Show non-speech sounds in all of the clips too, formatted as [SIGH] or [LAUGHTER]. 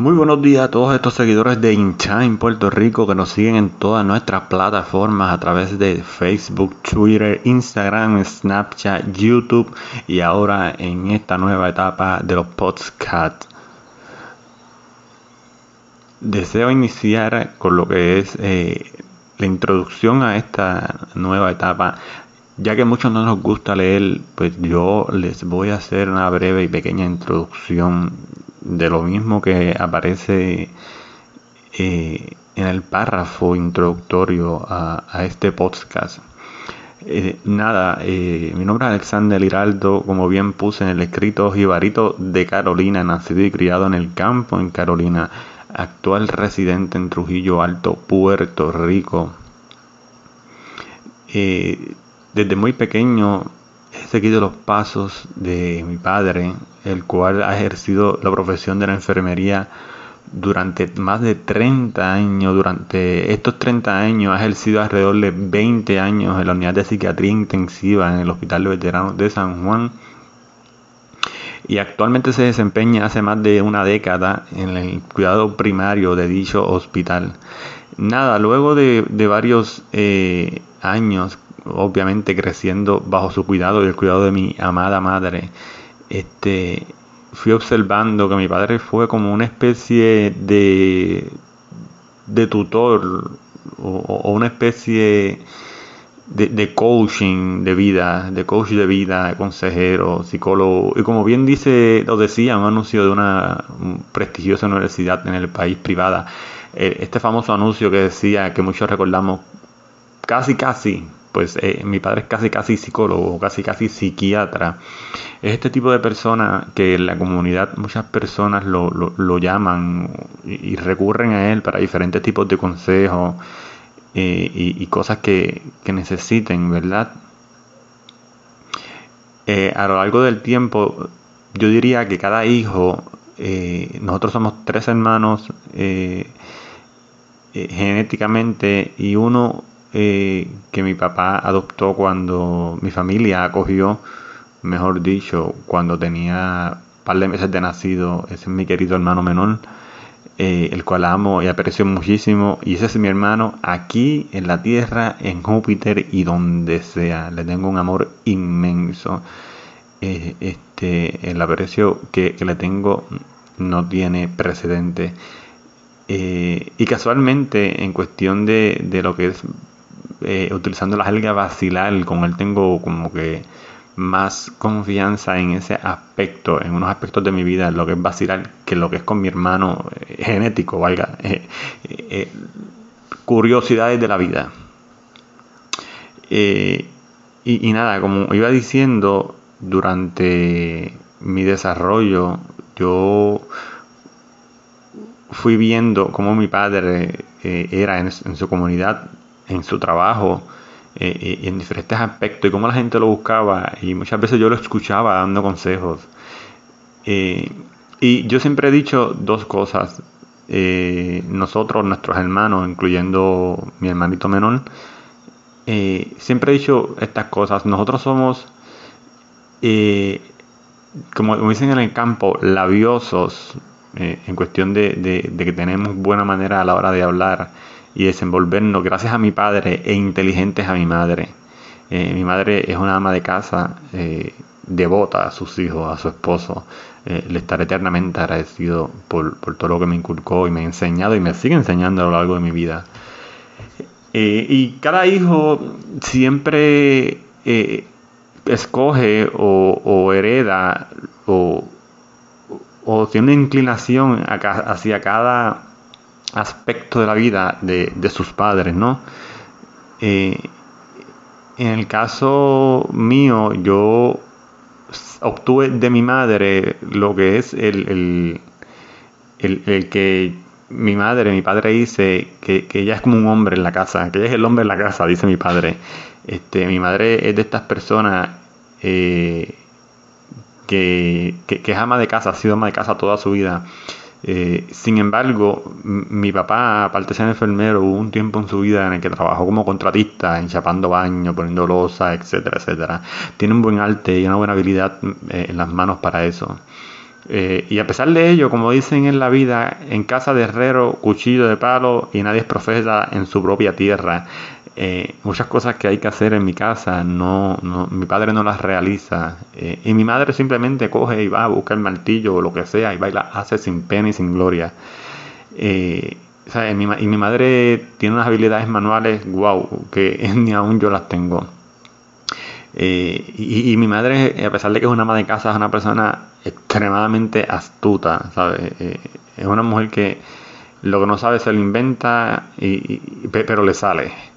Muy buenos días a todos estos seguidores de en Puerto Rico que nos siguen en todas nuestras plataformas a través de Facebook, Twitter, Instagram, Snapchat, YouTube y ahora en esta nueva etapa de los podcasts. Deseo iniciar con lo que es eh, la introducción a esta nueva etapa. Ya que muchos no nos gusta leer, pues yo les voy a hacer una breve y pequeña introducción de lo mismo que aparece eh, en el párrafo introductorio a, este podcast. Eh, nada, eh, mi nombre es Alexander Hiraldo, como bien puse en el escrito Jibarito de Carolina, nacido y criado en el campo en Carolina, actual residente en Trujillo Alto, Puerto Rico. Desde muy pequeño he seguido los pasos de mi padre, el cual ha ejercido la profesión de la enfermería durante más de 30 años. Durante estos 30 años ha ejercido alrededor de 20 años en la unidad de psiquiatría intensiva en el Hospital de Veteranos de San Juan. Y actualmente se desempeña hace más de una década en el cuidado primario de dicho hospital. Nada, luego de, varios eh, años obviamente creciendo bajo su cuidado y el cuidado de mi amada madre, este, fui observando que mi padre fue como una especie de, de tutor o, una especie de, de, coaching de vida, de coach de vida, consejero, psicólogo, y como bien dice, lo decía, un anuncio de una prestigiosa universidad en el país privada, eh, este famoso anuncio que decía que muchos recordamos casi casi pues eh, mi padre es casi casi psicólogo, casi casi psiquiatra. Es este tipo de persona que en la comunidad muchas personas lo, lo, llaman y, recurren a él para diferentes tipos de consejos eh, y, cosas que, necesiten, ¿verdad? Eh, a lo largo del tiempo, yo diría que cada hijo, nosotros somos tres hermanos genéticamente y uno eh, que mi papá adoptó cuando mi familia acogió, mejor dicho, cuando tenía un par de meses de nacido. Ese es mi querido hermano menor, eh, el cual amo y aprecio muchísimo. Y ese es mi hermano aquí en la tierra, en Júpiter y donde sea. Le tengo un amor inmenso. Eh, este, el aprecio que, le tengo no tiene precedente. y casualmente, en cuestión de, de, lo que es eh, utilizando la jerga vacilar, con él tengo como que más confianza en ese aspecto, en unos aspectos de mi vida, lo que es vacilar, que lo que es con mi hermano eh, genético, valga. [LAUGHS] Eh, curiosidades de la vida. Y, nada, como iba diciendo, durante mi desarrollo, yo fui viendo cómo mi padre era en, su comunidad en su trabajo, eh, y en diferentes aspectos, y cómo la gente lo buscaba, y muchas veces yo lo escuchaba dando consejos. Eh, y yo siempre he dicho dos cosas. Eh, nosotros, nuestros hermanos, incluyendo mi hermanito menor, siempre he dicho estas cosas. Nosotros somos, como, dicen en el campo, labiosos en cuestión de que tenemos buena manera a la hora de hablar y desenvolvernos gracias a mi padre e inteligentes a mi madre. Eh, mi madre es una ama de casa eh, devota a sus hijos, a su esposo. Eh, le estaré eternamente agradecido por, todo lo que me inculcó y me ha enseñado y me sigue enseñando a lo largo de mi vida. y cada hijo siempre escoge o, hereda o, o, tiene inclinación hacia cada aspecto de la vida de, sus padres, ¿no? Eh, en el caso mío, yo obtuve de mi madre lo que es el, el, que mi madre, mi padre dice que, ella es como un hombre en la casa, que ella es el hombre en la casa, dice mi padre. Este, mi madre es de estas personas eh, que, que, que, es ama de casa, ha sido ama de casa toda su vida. Eh, sin embargo, mi papá, aparte de ser enfermero, hubo un tiempo en su vida en el que trabajó como contratista, enchapando baños, poniendo losa, etcétera, etcétera. Tiene un buen arte y una buena habilidad eh, en las manos para eso. Eh, y a pesar de ello, como dicen en la vida, en casa de herrero, cuchillo de palo y nadie es profeta en su propia tierra. Eh, muchas cosas que hay que hacer en mi casa, no, mi padre no las realiza. Eh, y mi madre simplemente coge y va a buscar el martillo o lo que sea y va y la hace sin pena y sin gloria. y mi madre tiene unas habilidades manuales, wow, que [LAUGHS] ni aún yo las tengo. y, mi madre, a pesar de que es una ama de casa, es una persona extremadamente astuta, ¿sabes? es una mujer que lo que no sabe se lo inventa, y, pero le sale.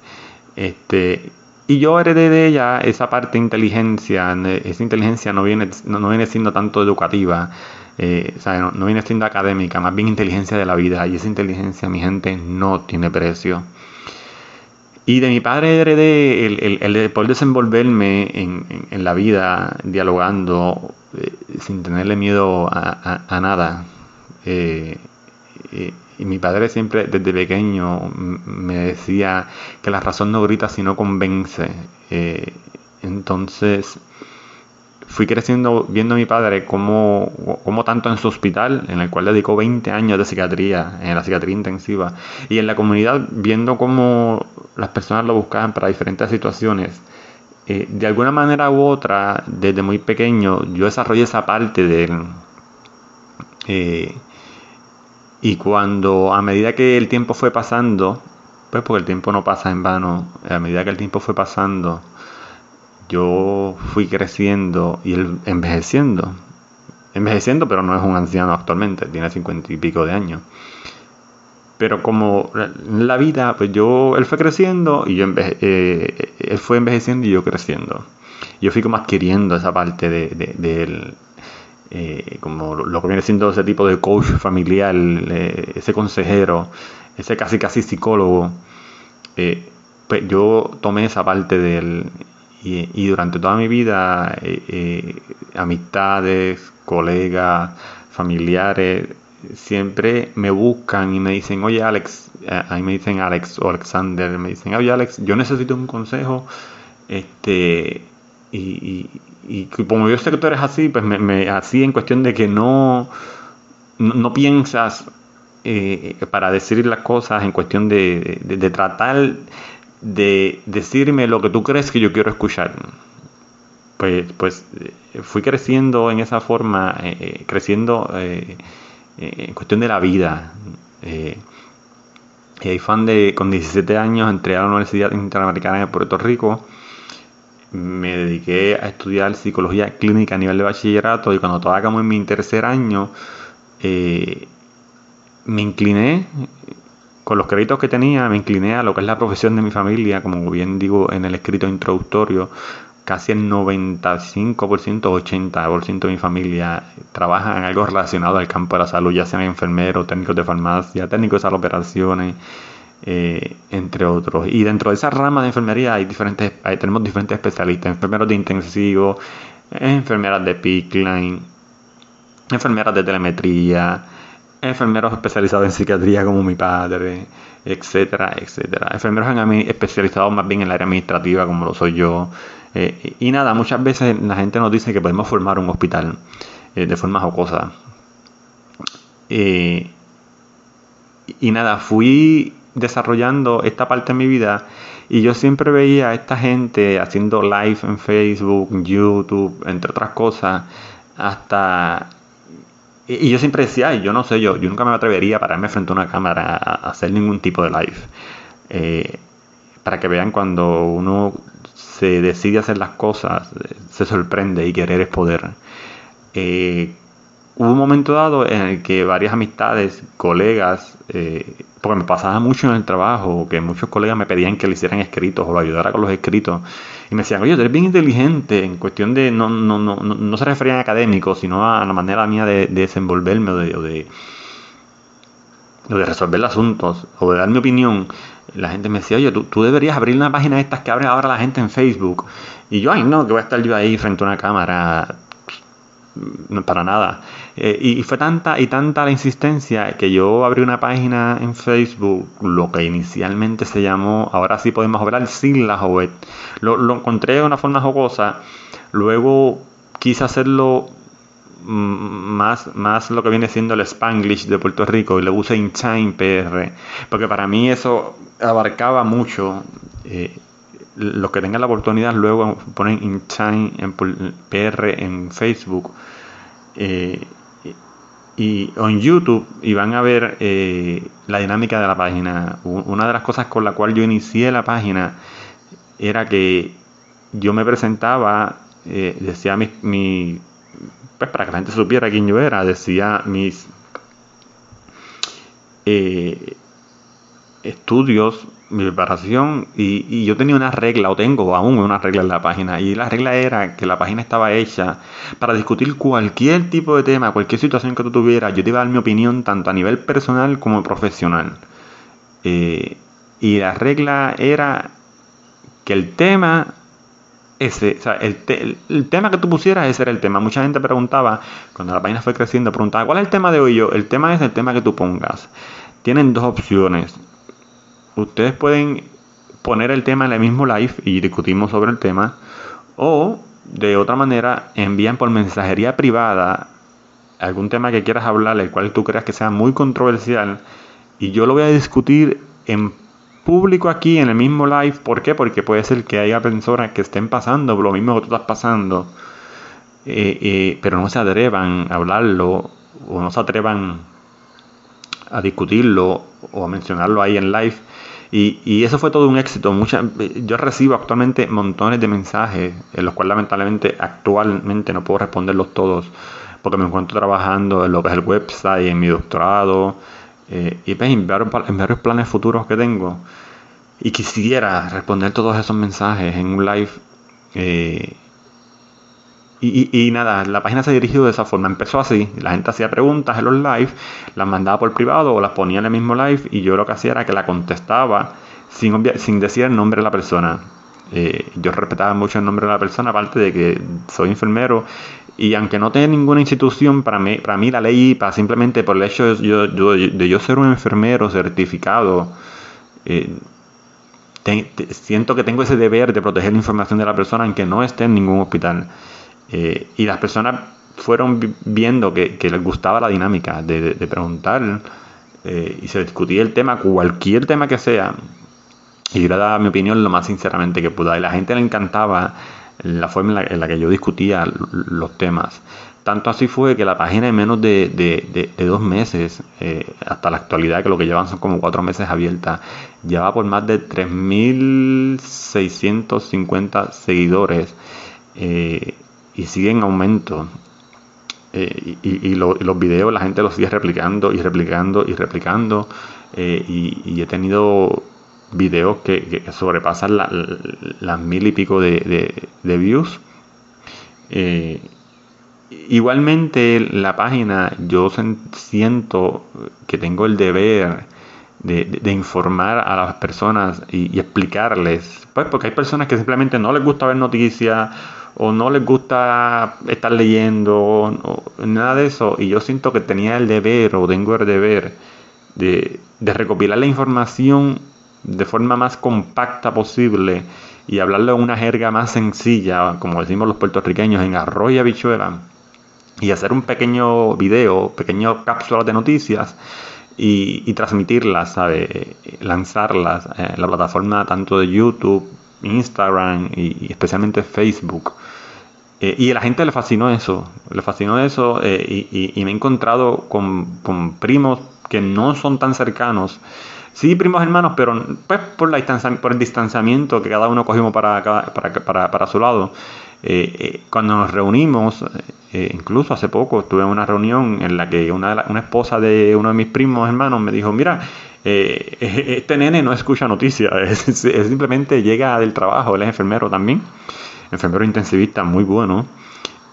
Este, y yo heredé de ella esa parte de inteligencia, esa inteligencia no viene, no, viene siendo tanto educativa, eh, no, viene siendo académica, más bien inteligencia de la vida, y esa inteligencia, mi gente, no tiene precio. Y de mi padre heredé el, el, poder desenvolverme en, la vida, dialogando, eh, sin tenerle miedo a, nada. Eh, y mi padre siempre desde pequeño me decía que la razón no grita sino convence. Eh, entonces fui creciendo viendo a mi padre como, como tanto en su hospital, en el cual dedicó 20 años de psiquiatría, en la psiquiatría intensiva, y en la comunidad viendo cómo las personas lo buscaban para diferentes situaciones. Eh, de alguna manera u otra, desde muy pequeño, yo desarrollé esa parte de él. Eh, y cuando a medida que el tiempo fue pasando, pues porque el tiempo no pasa en vano, a medida que el tiempo fue pasando, yo fui creciendo y envejeciendo. Envejeciendo, pero no es un anciano actualmente, tiene cincuenta y pico de años. Pero como la vida, pues yo, él fue creciendo y yo eh, él fue envejeciendo y yo creciendo. Yo fui como adquiriendo esa parte de él eh, como lo que viene siendo ese tipo de coach familiar, eh, ese consejero, ese casi casi psicólogo, eh, pues yo tomé esa parte de él. Y, durante toda mi vida, amistades, colegas, familiares, siempre me buscan y me dicen, oye Alex, ahí me dicen Alex o Alexander, me dicen, oye Alex, yo necesito un consejo, este, y, y como yo sé que tú eres así, pues me, así en cuestión de que no, no, piensas eh, para decir las cosas en cuestión de, tratar de decirme lo que tú crees que yo quiero escuchar. Pues, pues eh, fui creciendo en esa forma, eh, creciendo en cuestión de la vida. y fan de, con 17 años entré a la Universidad Interamericana de Puerto Rico me dediqué a estudiar psicología clínica a nivel de bachillerato y cuando estaba como en mi tercer año, eh, me incliné, con los créditos que tenía, me incliné a lo que es la profesión de mi familia, como bien digo en el escrito introductorio, casi el 95%, 80% de mi familia trabaja en algo relacionado al campo de la salud, ya sean enfermeros, técnicos de farmacia, técnicos de operaciones, eh, entre otros. Y dentro de esa rama de enfermería hay diferentes, tenemos diferentes especialistas, enfermeros de intensivo, enfermeras de pickline, enfermeras de telemetría, enfermeros especializados en psiquiatría como mi padre, etcétera, etcétera. Enfermeros en, especializados más bien en el área administrativa como lo soy yo. Eh, y nada, muchas veces la gente nos dice que podemos formar un hospital eh, de forma jocosa. y nada, fui desarrollando esta parte de mi vida y yo siempre veía a esta gente haciendo live en Facebook, YouTube, entre otras cosas, hasta... Y yo siempre decía, yo no sé, yo, yo nunca me atrevería a pararme frente a una cámara a hacer ningún tipo de live. Eh, para que vean cuando uno se decide hacer las cosas, se sorprende y querer es poder. Eh, hubo un momento dado en el que varias amistades, colegas, eh, porque me pasaba mucho en el trabajo, que muchos colegas me pedían que le hicieran escritos o lo ayudara con los escritos, y me decían, oye, tú eres bien inteligente, en cuestión de, no, no, no, no, se referían a académicos, sino a la manera mía de, desenvolverme o de, o de, resolver asuntos, o de dar mi opinión. La gente me decía, oye, tú, tú deberías abrir una página de estas que abre ahora la gente en Facebook. Y yo, ay, no, que voy a estar yo ahí frente a una cámara para nada. Eh, y fue tanta y tanta la insistencia que yo abrí una página en Facebook, lo que inicialmente se llamó, ahora sí podemos hablar sin la joven. Lo, encontré de una forma jocosa, luego quise hacerlo más, más lo que viene siendo el Spanglish de Puerto Rico y le puse InTime PR, porque para mí eso abarcaba mucho. Eh, los que tengan la oportunidad luego ponen InTime en PR en Facebook eh, y, en YouTube y van a ver eh, la dinámica de la página. Una de las cosas con la cual yo inicié la página era que yo me presentaba, decía mi, mi pues para que la gente supiera quién yo era, decía mis eh, estudios, mi preparación, y, yo tenía una regla, o tengo aún una regla en la página, y la regla era que la página estaba hecha para discutir cualquier tipo de tema, cualquier situación que tú tuvieras, yo te iba a dar mi opinión tanto a nivel personal como profesional. Eh, y la regla era que el tema ese, o sea, el, el, tema que tú pusieras, ese era el tema. Mucha gente preguntaba, cuando la página fue creciendo, preguntaba, ¿cuál es el tema de hoy? Yo, el tema es el tema que tú pongas. Tienen dos opciones. Ustedes pueden poner el tema en el mismo live y discutimos sobre el tema. O, de otra manera, envían por mensajería privada algún tema que quieras hablar, el cual tú creas que sea muy controversial. Y yo lo voy a discutir en público aquí en el mismo live. ¿Por qué? Porque puede ser que haya personas que estén pasando lo mismo que tú estás pasando, eh, eh, pero no se atrevan a hablarlo o no se atrevan a discutirlo o a mencionarlo ahí en live. Y, eso fue todo un éxito. Mucha, yo recibo actualmente montones de mensajes, en los cuales lamentablemente actualmente no puedo responderlos todos, porque me encuentro trabajando en lo que es el website, en mi doctorado, eh, y pues en varios, planes futuros que tengo y quisiera responder todos esos mensajes en un live eh, y, nada, la página se dirigió de esa forma. Empezó así. La gente hacía preguntas en los live, las mandaba por privado o las ponía en el mismo live y yo lo que hacía era que la contestaba sin, sin decir el nombre de la persona. Eh, yo respetaba mucho el nombre de la persona, aparte de que soy enfermero y aunque no tenga ninguna institución, para mí, para mí la ley IPA, simplemente por el hecho de yo, de yo ser un enfermero certificado, eh, siento que tengo ese deber de proteger la información de la persona aunque no esté en ningún hospital. Eh, y las personas fueron viendo que, les gustaba la dinámica de, preguntar eh, y se discutía el tema, cualquier tema que sea, y yo le daba mi opinión lo más sinceramente que pueda. Y la gente le encantaba la forma en la, que yo discutía los temas. Tanto así fue que la página en menos de, dos meses, eh, hasta la actualidad, que lo que llevan son como cuatro meses abierta, lleva por más de 3.650 seguidores y sigue en aumento. Eh, y, los videos la gente los sigue replicando y replicando y replicando. y, he tenido videos que, sobrepasan las mil y pico de, views. Eh, igualmente la página yo siento que tengo el deber de, informar a las personas y, explicarles, pues porque hay personas que simplemente no les gusta ver noticias o no les gusta estar leyendo o, nada de eso y yo siento que tenía el deber o tengo el deber de, recopilar la información de forma más compacta posible y hablarlo en una jerga más sencilla, como decimos los puertorriqueños, en arroz y habichuela, y hacer un pequeño video, pequeño cápsulas de noticias y, transmitirlas, ¿sabe? lanzarlas en la plataforma tanto de YouTube, Instagram y, especialmente Facebook. Eh, y a la gente le fascinó eso, le fascinó eso eh, y, me he encontrado con, primos que no son tan cercanos Sí, primos hermanos, pero pues por, la distancia, por el distanciamiento que cada uno cogimos para, para, para, para su lado. Eh, cuando nos reunimos, incluso hace poco estuve en una reunión en la que una, una esposa de uno de mis primos hermanos me dijo, mira, [LAUGHS] este nene no escucha noticias, [LAUGHS] simplemente llega del trabajo, él es enfermero también, enfermero intensivista muy bueno.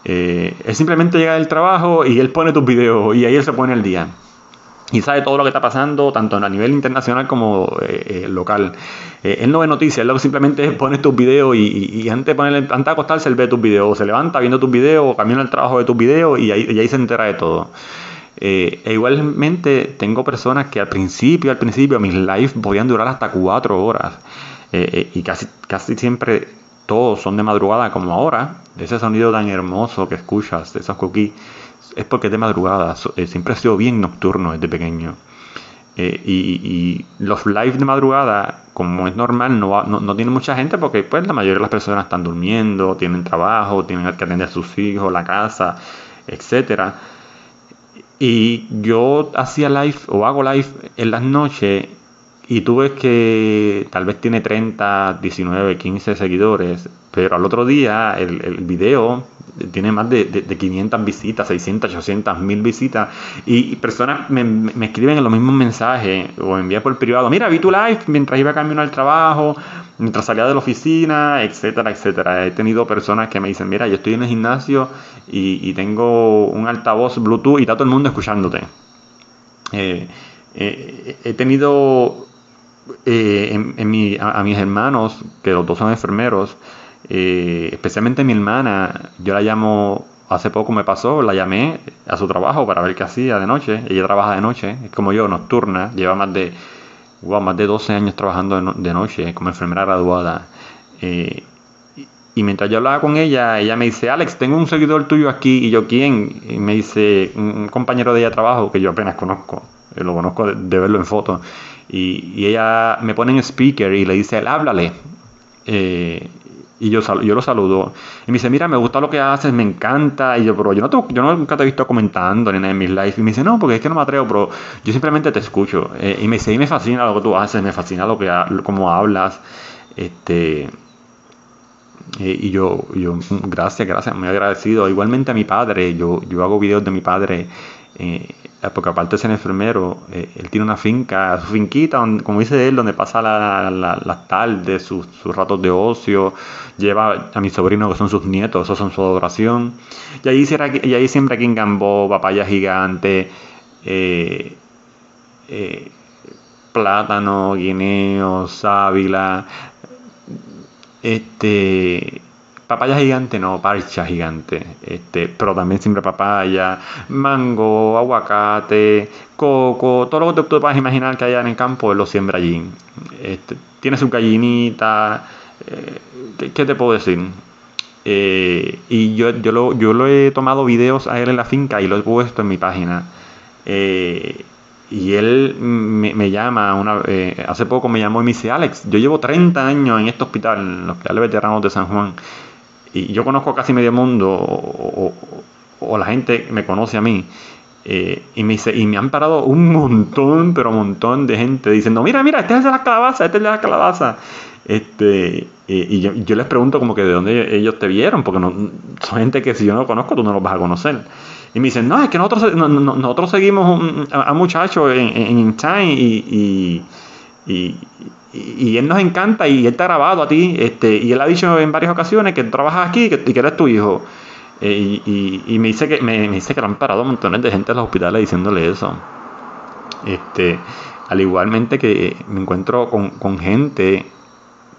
él simplemente llega del trabajo y él pone tus videos y ahí él se pone el día y sabe todo lo que está pasando, tanto a nivel internacional como eh, eh, local. Eh, él no ve noticias, él simplemente [LAUGHS] pone tus videos y, antes, de ponerle, antes de acostarse él ve tus videos, se levanta viendo tus videos, camina al trabajo de tus videos y ahí, y ahí se entera de todo. e igualmente tengo personas que al principio, al principio mis lives podían durar hasta cuatro horas y casi, casi siempre todos son de madrugada como ahora. Ese sonido tan hermoso que escuchas, de esos cookies es porque es de madrugada. Eh, siempre he sido bien nocturno desde pequeño. Eh, y, los live de madrugada, como es normal, no, no, no, tiene mucha gente porque pues la mayoría de las personas están durmiendo, tienen trabajo, tienen que atender a sus hijos, la casa, etcétera. Y yo hacía live o hago live en las noches y tú ves que tal vez tiene 30, 19, 15 seguidores, pero al otro día el, el video tiene más de, de, 500 visitas, 600, 800, 1000 visitas. Y, personas me, me, escriben en los mismos mensajes o envían por privado. Mira, vi tu live mientras iba camino al trabajo, mientras salía de la oficina, etcétera, etcétera. He tenido personas que me dicen, mira, yo estoy en el gimnasio y, y tengo un altavoz Bluetooth y está todo el mundo escuchándote. Eh, eh, he tenido eh, en, mi, a, mis hermanos, que los dos son enfermeros, eh, especialmente mi hermana, yo la llamo, hace poco me pasó, la llamé a su trabajo para ver qué hacía de noche, ella trabaja de noche, es como yo, nocturna, lleva más de, más de 12 años trabajando de, noche como enfermera graduada. Eh, y mientras yo hablaba con ella, ella me dice, Alex, tengo un seguidor tuyo aquí. Y yo, ¿quién? Y me dice, un compañero de ella de trabajo que yo apenas conozco. Lo conozco de, verlo en foto. Y, ella me pone en speaker y le dice, háblale. Eh, y yo, yo lo saludo. Y me dice, mira, me gusta lo que haces, me encanta. Y yo, pero yo, no yo nunca te he visto comentando ni nada en mis lives. Y me dice, no, porque es que no me atrevo, pero yo simplemente te escucho. Eh, y me dice, y me fascina lo que tú haces, me fascina lo que cómo hablas. Este, eh, y yo, yo, gracias, gracias, muy agradecido. Igualmente a mi padre, yo, yo hago videos de mi padre. Eh, porque aparte ser enfermero, eh, él tiene una finca, su finquita, como dice él, donde pasa las la, tardes, sus, ratos de ocio, lleva a mis sobrinos que son sus nietos, esos son su adoración. Y ahí, siempre aquí en Gambó, papaya gigante, eh, plátano, guineo, sábila, este papaya gigante no, parcha gigante, este, pero también siempre papaya, mango, aguacate, coco, todo lo que te, puedas imaginar que haya en el campo, él lo siembra allí. Este, tiene su gallinita, eh, ¿qué, te puedo decir? Eh, y yo, yo, lo, yo lo he tomado videos a él en la finca y lo he puesto en mi página. Eh, y él me, llama, una, hace poco me llamó y me dice, Alex, yo llevo 30 años en este hospital, en el Hospital de Veteranos de San Juan, y yo conozco casi medio mundo, o, la gente me conoce a mí, eh, y, me dice, y me han parado un montón, pero un montón de gente diciendo, mira, mira, este es de la calabaza, este es de la calabaza. Este, y yo, les pregunto como que de dónde ellos te vieron, porque no, son gente que si yo no conozco, tú no los vas a conocer. Y me dicen, no, es que nosotros, nosotros seguimos a, muchachos en, en, y, y, él nos encanta y él te ha grabado a ti. Este, y él ha dicho en varias ocasiones que trabajas aquí y que, eres tu hijo. Eh, y, me dice que me, dice que le han parado montones de gente en los hospitales diciéndole eso. Este, al igualmente que me encuentro con, con gente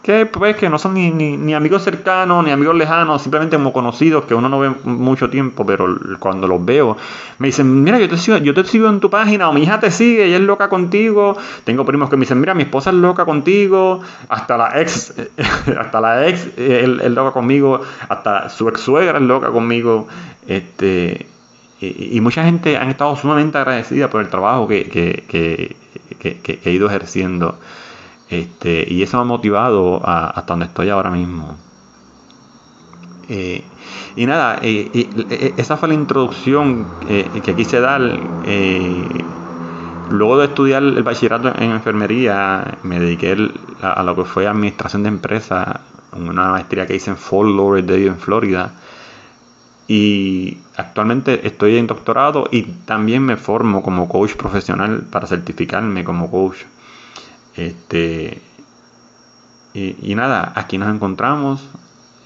que pues que no son ni, ni, amigos cercanos, ni amigos lejanos, simplemente como conocidos que uno no ve mucho tiempo, pero cuando los veo, me dicen, mira, yo te sigo, yo te sigo en tu página, o mi hija te sigue, ella es loca contigo. Tengo primos que me dicen, mira, mi esposa es loca contigo, hasta la ex, [LAUGHS] hasta la ex es loca conmigo, hasta su ex suegra es loca conmigo. Este, y, mucha gente han estado sumamente agradecida por el trabajo que, que, que he ido ejerciendo. Este, y eso me ha motivado hasta donde estoy ahora mismo. Eh, y nada, eh, eh, esa fue la introducción que quise dar. luego de estudiar el bachillerato en enfermería, me dediqué a, lo que fue administración de empresas, una maestría que hice en Fort Lauderdale, en Florida. Y actualmente estoy en doctorado y también me formo como coach profesional para certificarme como coach. Este, y, nada, aquí nos encontramos.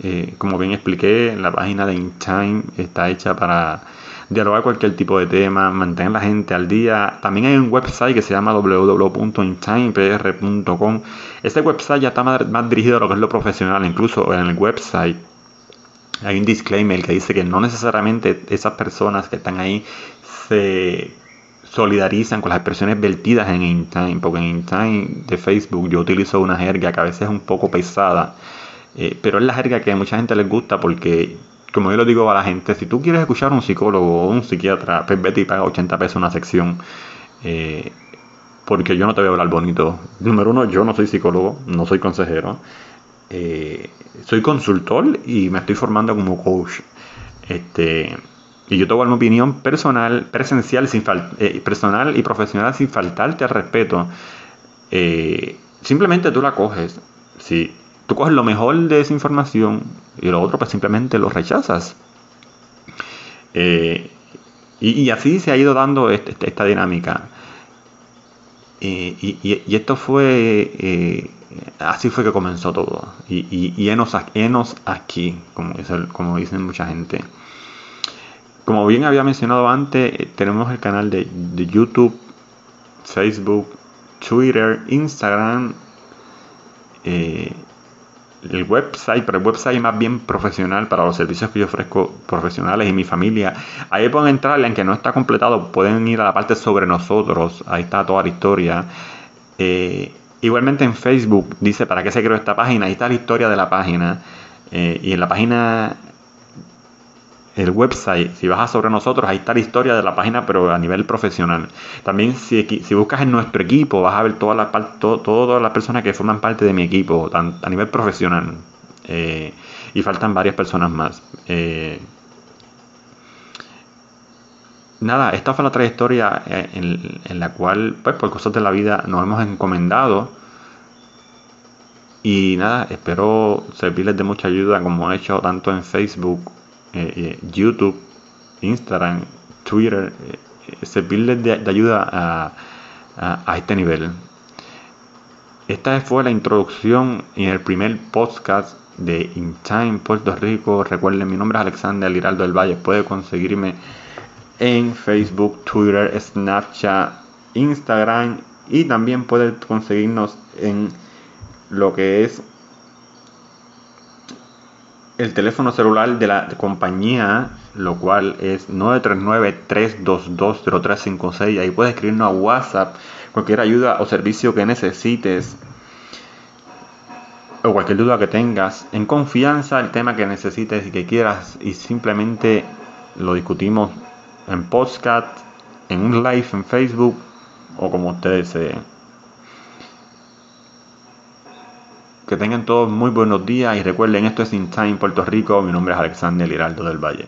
Eh, como bien expliqué, la página de InTime está hecha para dialogar cualquier tipo de tema, mantener la gente al día. También hay un website que se llama www.intimepr.com. Este website ya está más, más, dirigido a lo que es lo profesional. Incluso en el website hay un disclaimer que dice que no necesariamente esas personas que están ahí se solidarizan con las expresiones vertidas en InTime, porque en InTime de Facebook yo utilizo una jerga que a veces es un poco pesada, eh, pero es la jerga que a mucha gente les gusta porque como yo lo digo a la gente, si tú quieres escuchar a un psicólogo o un psiquiatra, pues vete y paga 80 pesos una sección. Eh, porque yo no te voy a hablar bonito. Número uno, yo no soy psicólogo, no soy consejero. Eh, soy consultor y me estoy formando como coach. Este, y yo te voy opinión personal, presencial, sin eh, personal y profesional sin faltarte al respeto. simplemente tú la coges. Si tú coges lo mejor de esa información y lo otro pues simplemente lo rechazas. Eh, y, así se ha ido dando este, este, esta dinámica. y, esto fue, eh, así fue que comenzó todo. Y, enos, aquí, como dicen mucha gente. Como bien había mencionado antes, eh, tenemos el canal de, YouTube, Facebook, Twitter, Instagram. Eh, el website, pero el website más bien profesional para los servicios que yo ofrezco profesionales y mi familia. Ahí pueden entrar, aunque no está completado, pueden ir a la parte sobre nosotros, ahí está toda la historia. Eh, igualmente en Facebook dice para qué se creó esta página, ahí está la historia de la página. Y en la página el website, si vas a sobre nosotros, ahí está la historia de la página, pero a nivel profesional. También si, si buscas en nuestro equipo, vas a ver todas las todas las personas que forman parte de mi equipo, a nivel profesional. Eh, y faltan varias personas más. Eh, nada, esta fue la trayectoria eh, en, en, la cual, pues por cosas de la vida, nos hemos encomendado. Y nada, espero servirles de mucha ayuda como he hecho tanto en Facebook eh, eh, YouTube, Instagram, Twitter, eh, servirles de, ayuda a, este nivel. Esta fue la introducción en el primer podcast de In Time Puerto Rico. Recuerden, mi nombre es Alexander Liraldo del Valle. Puede conseguirme en Facebook, Twitter, Snapchat, Instagram y también puede conseguirnos en lo que es el teléfono celular de la compañía, lo cual es 939-322-0356. Ahí puedes escribirnos a WhatsApp cualquier ayuda o servicio que necesites o cualquier duda que tengas. En confianza, el tema que necesites y que quieras y simplemente lo discutimos en podcast, en un live en Facebook o como ustedes deseen. Que tengan todos muy buenos días y recuerden, esto es In Time Puerto Rico. Mi nombre es Alexander Hiraldo del Valle.